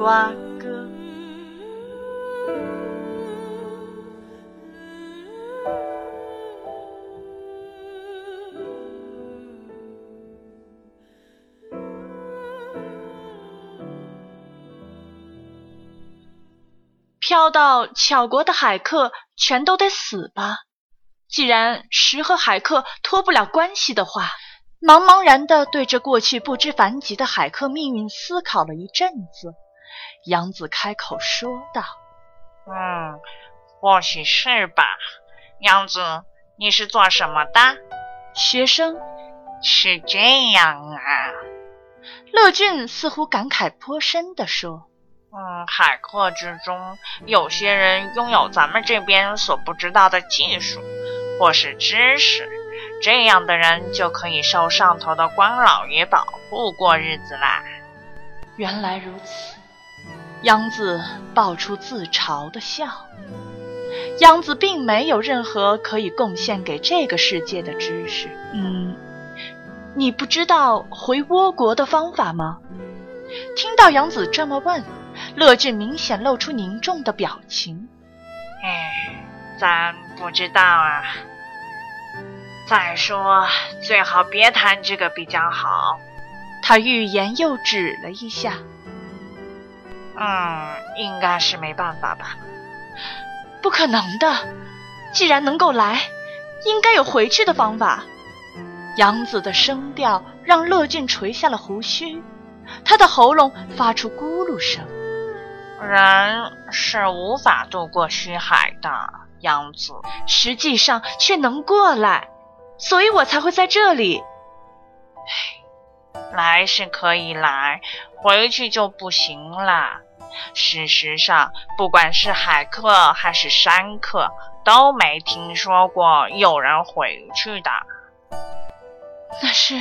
瓜哥。飘到巧国的海客全都得死吧？既然石和海客脱不了关系的话，茫茫然地对着过去不知凡几的海客命运思考了一阵子，杨子开口说道：“嗯，或许是吧。杨子，你是做什么的？”学生是这样啊。乐俊似乎感慨颇深地说。嗯，海客之中有些人拥有咱们这边所不知道的技术或是知识，这样的人就可以受上头的官老爷保护过日子啦。原来如此，杨子爆出自嘲的笑。杨子并没有任何可以贡献给这个世界的知识。嗯，你不知道回倭国的方法吗？听到杨子这么问。乐志明显露出凝重的表情。哎，咱不知道啊。再说，最好别谈这个比较好。他欲言又止了一下。嗯，应该是没办法吧？不可能的。既然能够来，应该有回去的方法。杨子的声调让乐俊垂下了胡须，他的喉咙发出咕噜声。人是无法渡过虚海的，杨子，实际上却能过来，所以我才会在这里。来是可以来，回去就不行了。事实上，不管是海客还是山客，都没听说过有人回去的。那是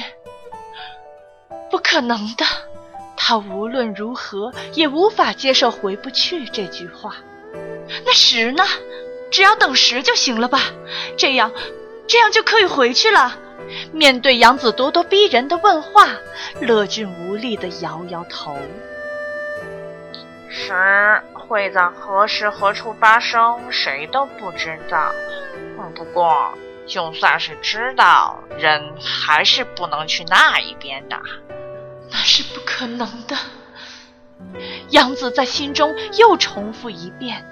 不可能的。他无论如何也无法接受“回不去”这句话。那石呢？只要等石就行了吧？这样，这样就可以回去了。面对杨子咄咄逼人的问话，乐俊无力地摇摇头。石会在何时何处发生，谁都不知道。不过，就算是知道，人还是不能去那一边的。那是不可能的。杨子在心中又重复一遍：“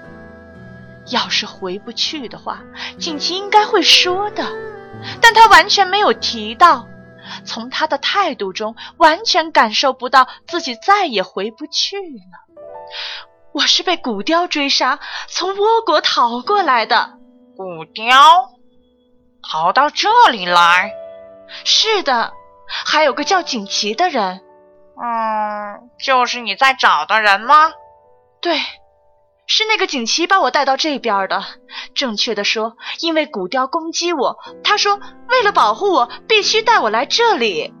要是回不去的话，锦旗应该会说的。”但他完全没有提到。从他的态度中，完全感受不到自己再也回不去了。我是被古雕追杀，从倭国逃过来的。古雕逃到这里来？是的，还有个叫锦旗的人。嗯，就是你在找的人吗？对，是那个锦旗把我带到这边的。正确的说，因为古雕攻击我，他说为了保护我，必须带我来这里。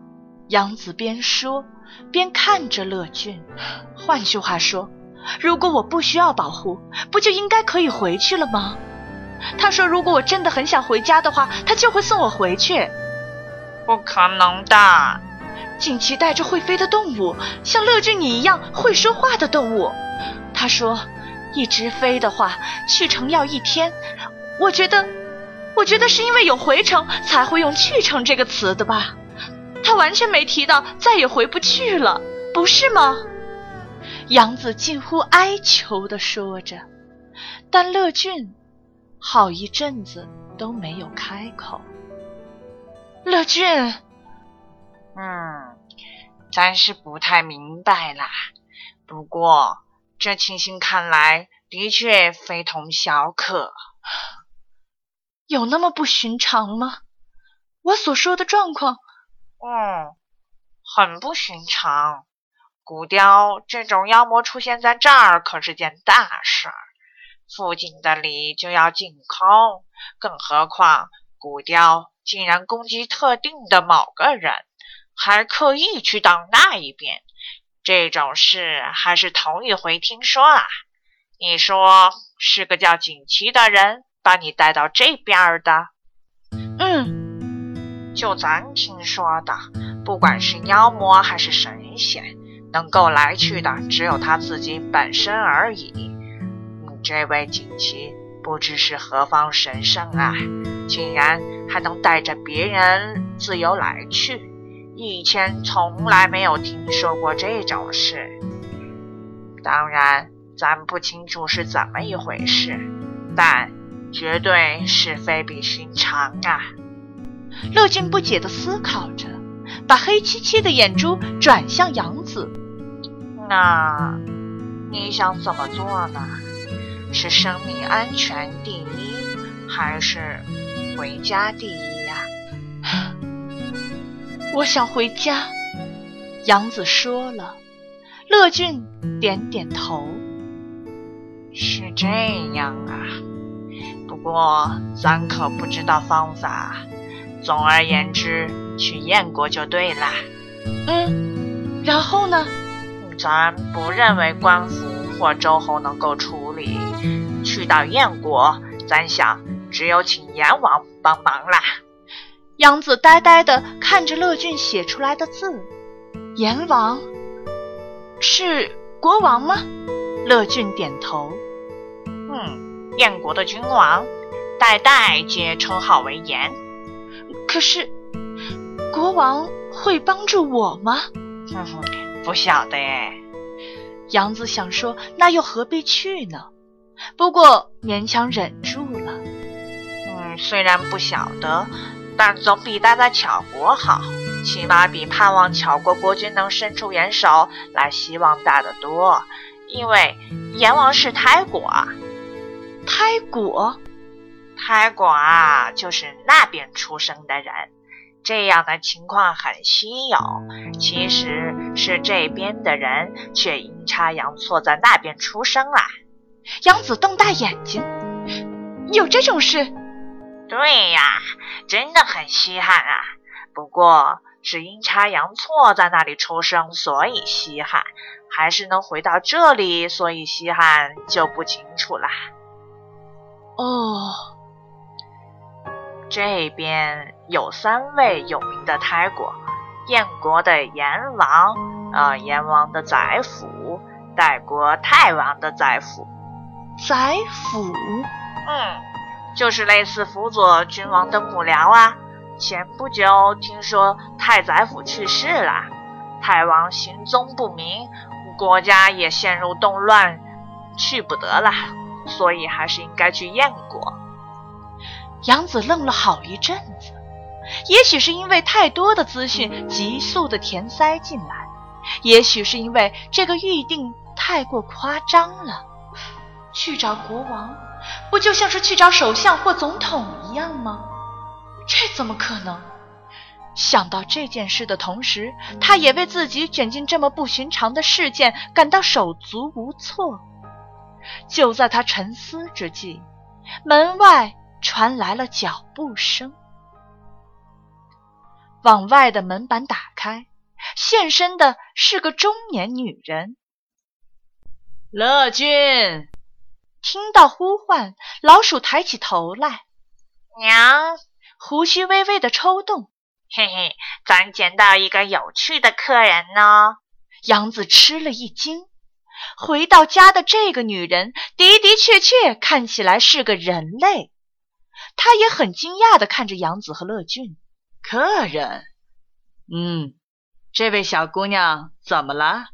杨子边说边看着乐俊。换句话说，如果我不需要保护，不就应该可以回去了吗？他说，如果我真的很想回家的话，他就会送我回去。不可能的。锦旗带着会飞的动物，像乐俊你一样会说话的动物。他说，一直飞的话，去程要一天。我觉得，我觉得是因为有回程才会用去程这个词的吧。他完全没提到再也回不去了，不是吗？杨子近乎哀求地说着，但乐俊好一阵子都没有开口。乐俊。嗯，暂时不太明白啦。不过这情形看来的确非同小可。有那么不寻常吗？我所说的状况，嗯，很不寻常。古雕这种妖魔出现在这儿可是件大事儿，附近的里就要净空，更何况古雕竟然攻击特定的某个人，还刻意去挡那一边，这种事还是头一回听说啊！你说是个叫锦旗的人把你带到这边的？嗯，就咱听说的，不管是妖魔还是神仙。能够来去的只有他自己本身而已。你这位锦旗不知是何方神圣啊，竟然还能带着别人自由来去，以前从来没有听说过这种事。当然，咱不清楚是怎么一回事，但绝对是非比寻常啊！乐俊不解地思考着。把黑漆漆的眼珠转向杨子，那你想怎么做呢？是生命安全第一，还是回家第一呀？我想回家。杨子说了，乐俊点点头。是这样啊，不过咱可不知道方法。总而言之。去燕国就对了，嗯，然后呢？咱不认为官府或周侯能够处理。去到燕国，咱想只有请阎王帮忙啦。杨子呆呆地看着乐俊写出来的字，阎王是国王吗？乐俊点头。嗯，燕国的君王，代代皆称号为阎。可是。国王会帮助我吗？哼哼，不晓得哎。杨子想说，那又何必去呢？不过勉强忍住了。嗯，虽然不晓得，但总比待在巧国好，起码比盼望巧国国君能伸出援手来希望大得多。因为阎王是胎果，胎果，胎果啊，就是那边出生的人。这样的情况很稀有，其实是这边的人却阴差阳错在那边出生了。杨子瞪大眼睛，有这种事？对呀，真的很稀罕啊。不过是阴差阳错在那里出生，所以稀罕，还是能回到这里，所以稀罕就不清楚啦。哦。这边有三位有名的胎国：燕国的阎王，呃，阎王的宰辅，代国太王的宰辅。宰辅，嗯，就是类似辅佐君王的幕僚啊。前不久听说太宰府去世了，太王行踪不明，国家也陷入动乱，去不得了，所以还是应该去燕国。杨子愣了好一阵子，也许是因为太多的资讯急速的填塞进来，也许是因为这个预定太过夸张了。去找国王，不就像是去找首相或总统一样吗？这怎么可能？想到这件事的同时，他也为自己卷进这么不寻常的事件感到手足无措。就在他沉思之际，门外。传来了脚步声，往外的门板打开，现身的是个中年女人。乐俊听到呼唤，老鼠抬起头来，娘，胡须微微的抽动。嘿嘿，咱捡到一个有趣的客人呢。杨子吃了一惊，回到家的这个女人的的确确看起来是个人类。他也很惊讶的看着杨子和乐俊，客人，嗯，这位小姑娘怎么了？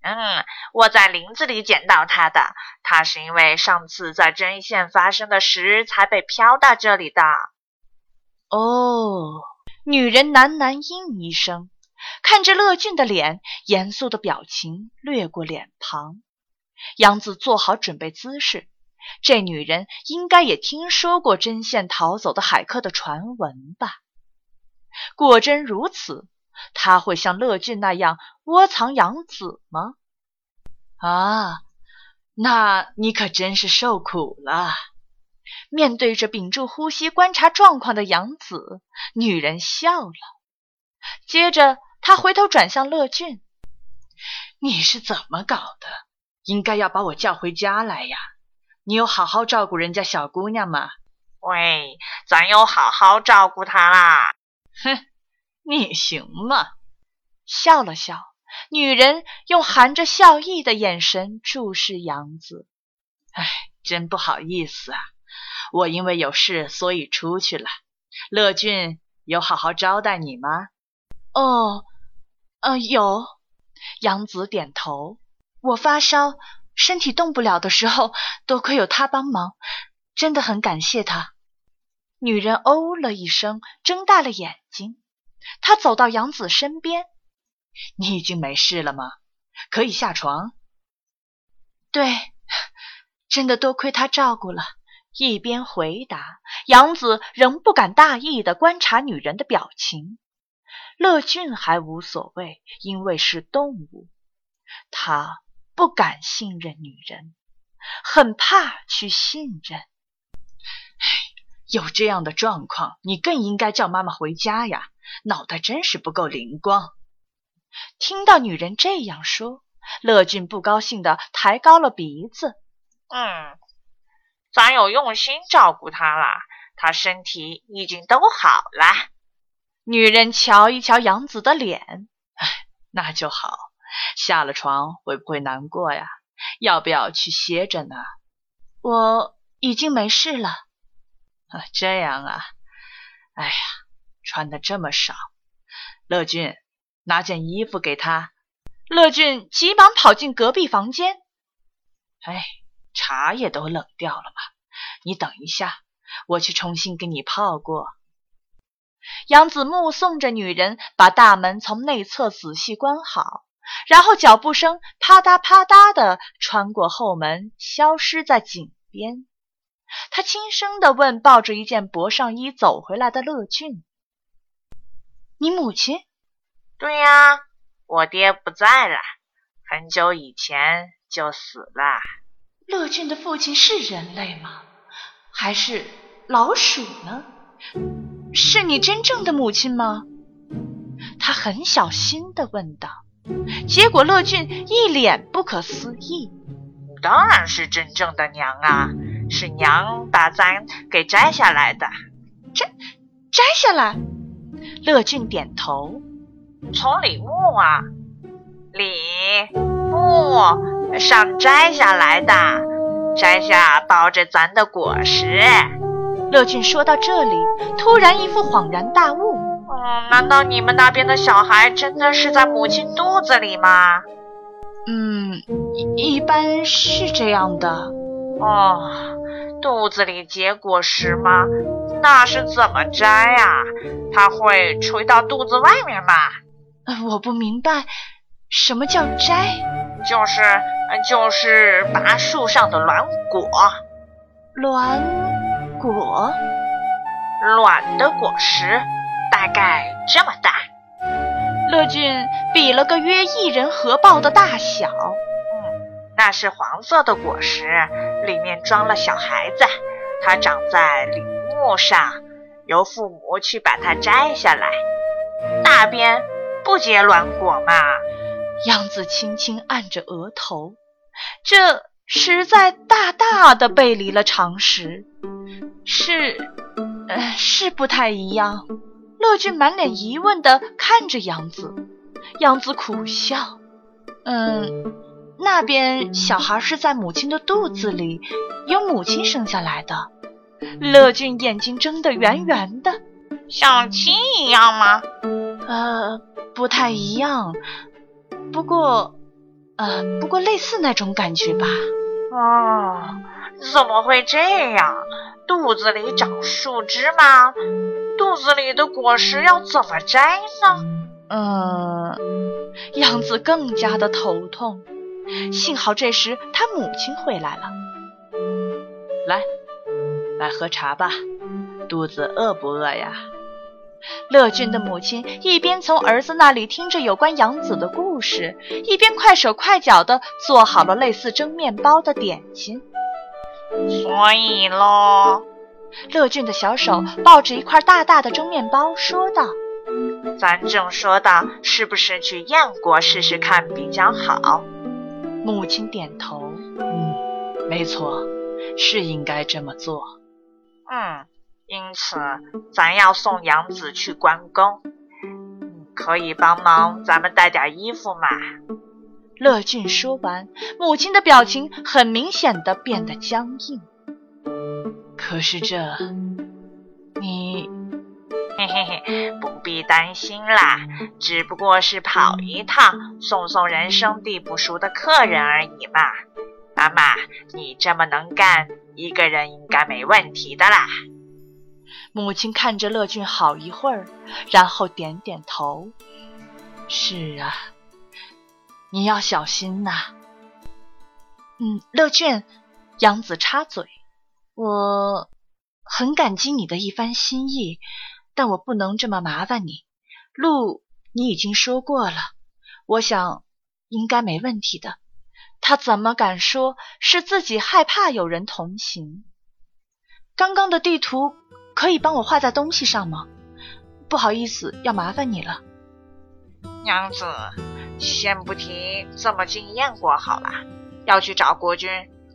嗯，我在林子里捡到她的，她是因为上次在针线发生的事才被飘到这里的。哦，女人喃喃应一声，看着乐俊的脸，严肃的表情掠过脸庞。杨子做好准备姿势。这女人应该也听说过针线逃走的海客的传闻吧？果真如此，她会像乐俊那样窝藏养子吗？啊，那你可真是受苦了。面对着屏住呼吸观察状况的养子，女人笑了。接着，她回头转向乐俊：“你是怎么搞的？应该要把我叫回家来呀！你有好好照顾人家小姑娘吗？”“喂，咱有好好照顾她啦。”“哼，你行吗？”笑了笑，女人用含着笑意的眼神注视杨子。“哎，真不好意思啊。”我因为有事，所以出去了。乐俊有好好招待你吗？哦，呃，有。杨子点头。我发烧，身体动不了的时候，多亏有他帮忙，真的很感谢他。女人哦了一声，睁大了眼睛。她走到杨子身边：“你已经没事了吗？可以下床。”“对，真的多亏他照顾了。”一边回答，杨子仍不敢大意地观察女人的表情。乐俊还无所谓，因为是动物，他不敢信任女人，很怕去信任。有这样的状况，你更应该叫妈妈回家呀！脑袋真是不够灵光。听到女人这样说，乐俊不高兴的抬高了鼻子。嗯。咱有用心照顾她了，她身体已经都好了。女人瞧一瞧杨子的脸，哎，那就好。下了床会不会难过呀？要不要去歇着呢？我已经没事了。啊，这样啊。哎呀，穿的这么少。乐俊，拿件衣服给他。乐俊急忙跑进隔壁房间。哎。茶也都冷掉了吗？你等一下，我去重新给你泡过。杨子目送着女人把大门从内侧仔细关好，然后脚步声啪嗒啪嗒的穿过后门，消失在井边。他轻声的问抱着一件薄上衣走回来的乐俊：“你母亲？”“对呀，我爹不在了，很久以前就死了。”乐俊的父亲是人类吗？还是老鼠呢？是你真正的母亲吗？他很小心的问道。结果乐俊一脸不可思议：“当然是真正的娘啊，是娘把咱给摘下来的。摘摘下来？”乐俊点头：“从李木啊，李木。”上摘下来的，摘下包着咱的果实。乐俊说到这里，突然一副恍然大悟：“嗯，难道你们那边的小孩真的是在母亲肚子里吗？”“嗯，一般是这样的。”“哦，肚子里结果实吗？那是怎么摘呀？它会垂到肚子外面吗？”“我不明白，什么叫摘？”“就是。”就是拔树上的卵果，卵果，卵的果实大概这么大。乐俊比了个约一人合抱的大小。嗯，那是黄色的果实，里面装了小孩子。它长在林木上，由父母去把它摘下来。那边不结卵果吗？杨子轻轻按着额头，这实在大大的背离了常识，是，呃，是不太一样。乐俊满脸疑问的看着杨子，杨子苦笑，嗯，那边小孩是在母亲的肚子里，由母亲生下来的。乐俊眼睛睁得圆圆的，像亲一样吗？呃，不太一样。不过，呃，不过类似那种感觉吧。哦，怎么会这样？肚子里长树枝吗？肚子里的果实要怎么摘呢？嗯，杨子更加的头痛。幸好这时他母亲回来了。来，来喝茶吧。肚子饿不饿呀？乐俊的母亲一边从儿子那里听着有关杨子的故事，一边快手快脚地做好了类似蒸面包的点心。所以喽，乐俊的小手抱着一块大大的蒸面包，说道：“咱正说到是不是去燕国试试看比较好。”母亲点头：“嗯，没错，是应该这么做。”嗯。因此，咱要送杨子去关公。可以帮忙咱们带点衣服嘛？乐俊说完，母亲的表情很明显的变得僵硬。可是这，你，嘿嘿嘿，不必担心啦，只不过是跑一趟，送送人生地不熟的客人而已嘛。妈妈，你这么能干，一个人应该没问题的啦。母亲看着乐俊好一会儿，然后点点头：“是啊，你要小心呐。”嗯，乐俊，杨子插嘴：“我很感激你的一番心意，但我不能这么麻烦你。路你已经说过了，我想应该没问题的。他怎么敢说是自己害怕有人同行？刚刚的地图。”可以帮我画在东西上吗？不好意思，要麻烦你了。娘子，先不提这么经验过好了。要去找国君，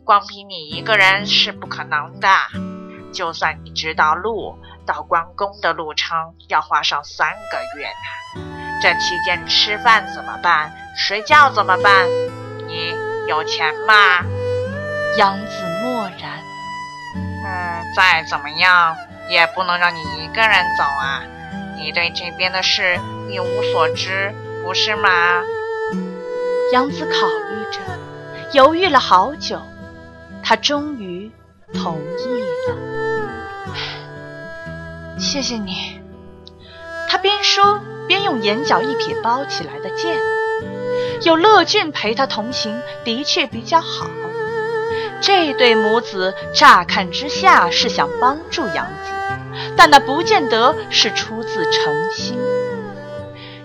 光凭你一个人是不可能的。就算你知道路，到关公的路程要花上三个月呢。这期间吃饭怎么办？睡觉怎么办？你有钱吗？杨子默然。嗯，再怎么样。也不能让你一个人走啊！你对这边的事一无所知，不是吗？杨子考虑着，犹豫了好久，他终于同意了。谢谢你。他边说边用眼角一撇包起来的剑。有乐俊陪他同行，的确比较好。这对母子乍看之下是想帮助杨子。但那不见得是出自诚心。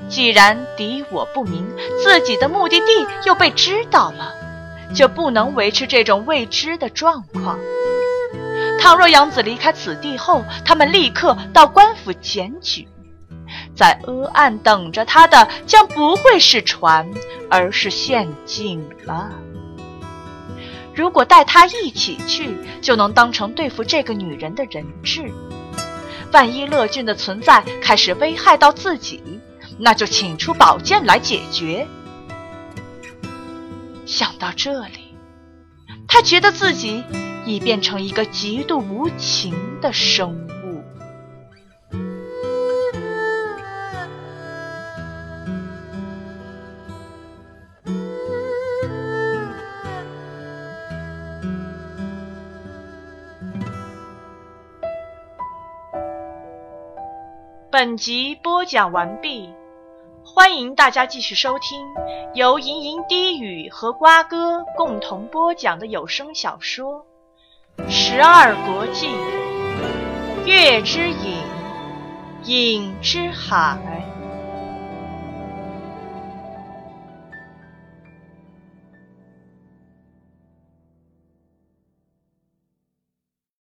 既然敌我不明，自己的目的地又被知道了，就不能维持这种未知的状况。倘若杨子离开此地后，他们立刻到官府检举，在阿岸等着他的将不会是船，而是陷阱了。如果带他一起去，就能当成对付这个女人的人质。万一乐俊的存在开始危害到自己，那就请出宝剑来解决。想到这里，他觉得自己已变成一个极度无情的生物。本集播讲完毕，欢迎大家继续收听由盈盈低语和瓜哥共同播讲的有声小说《十二国记·月之影，影之海》。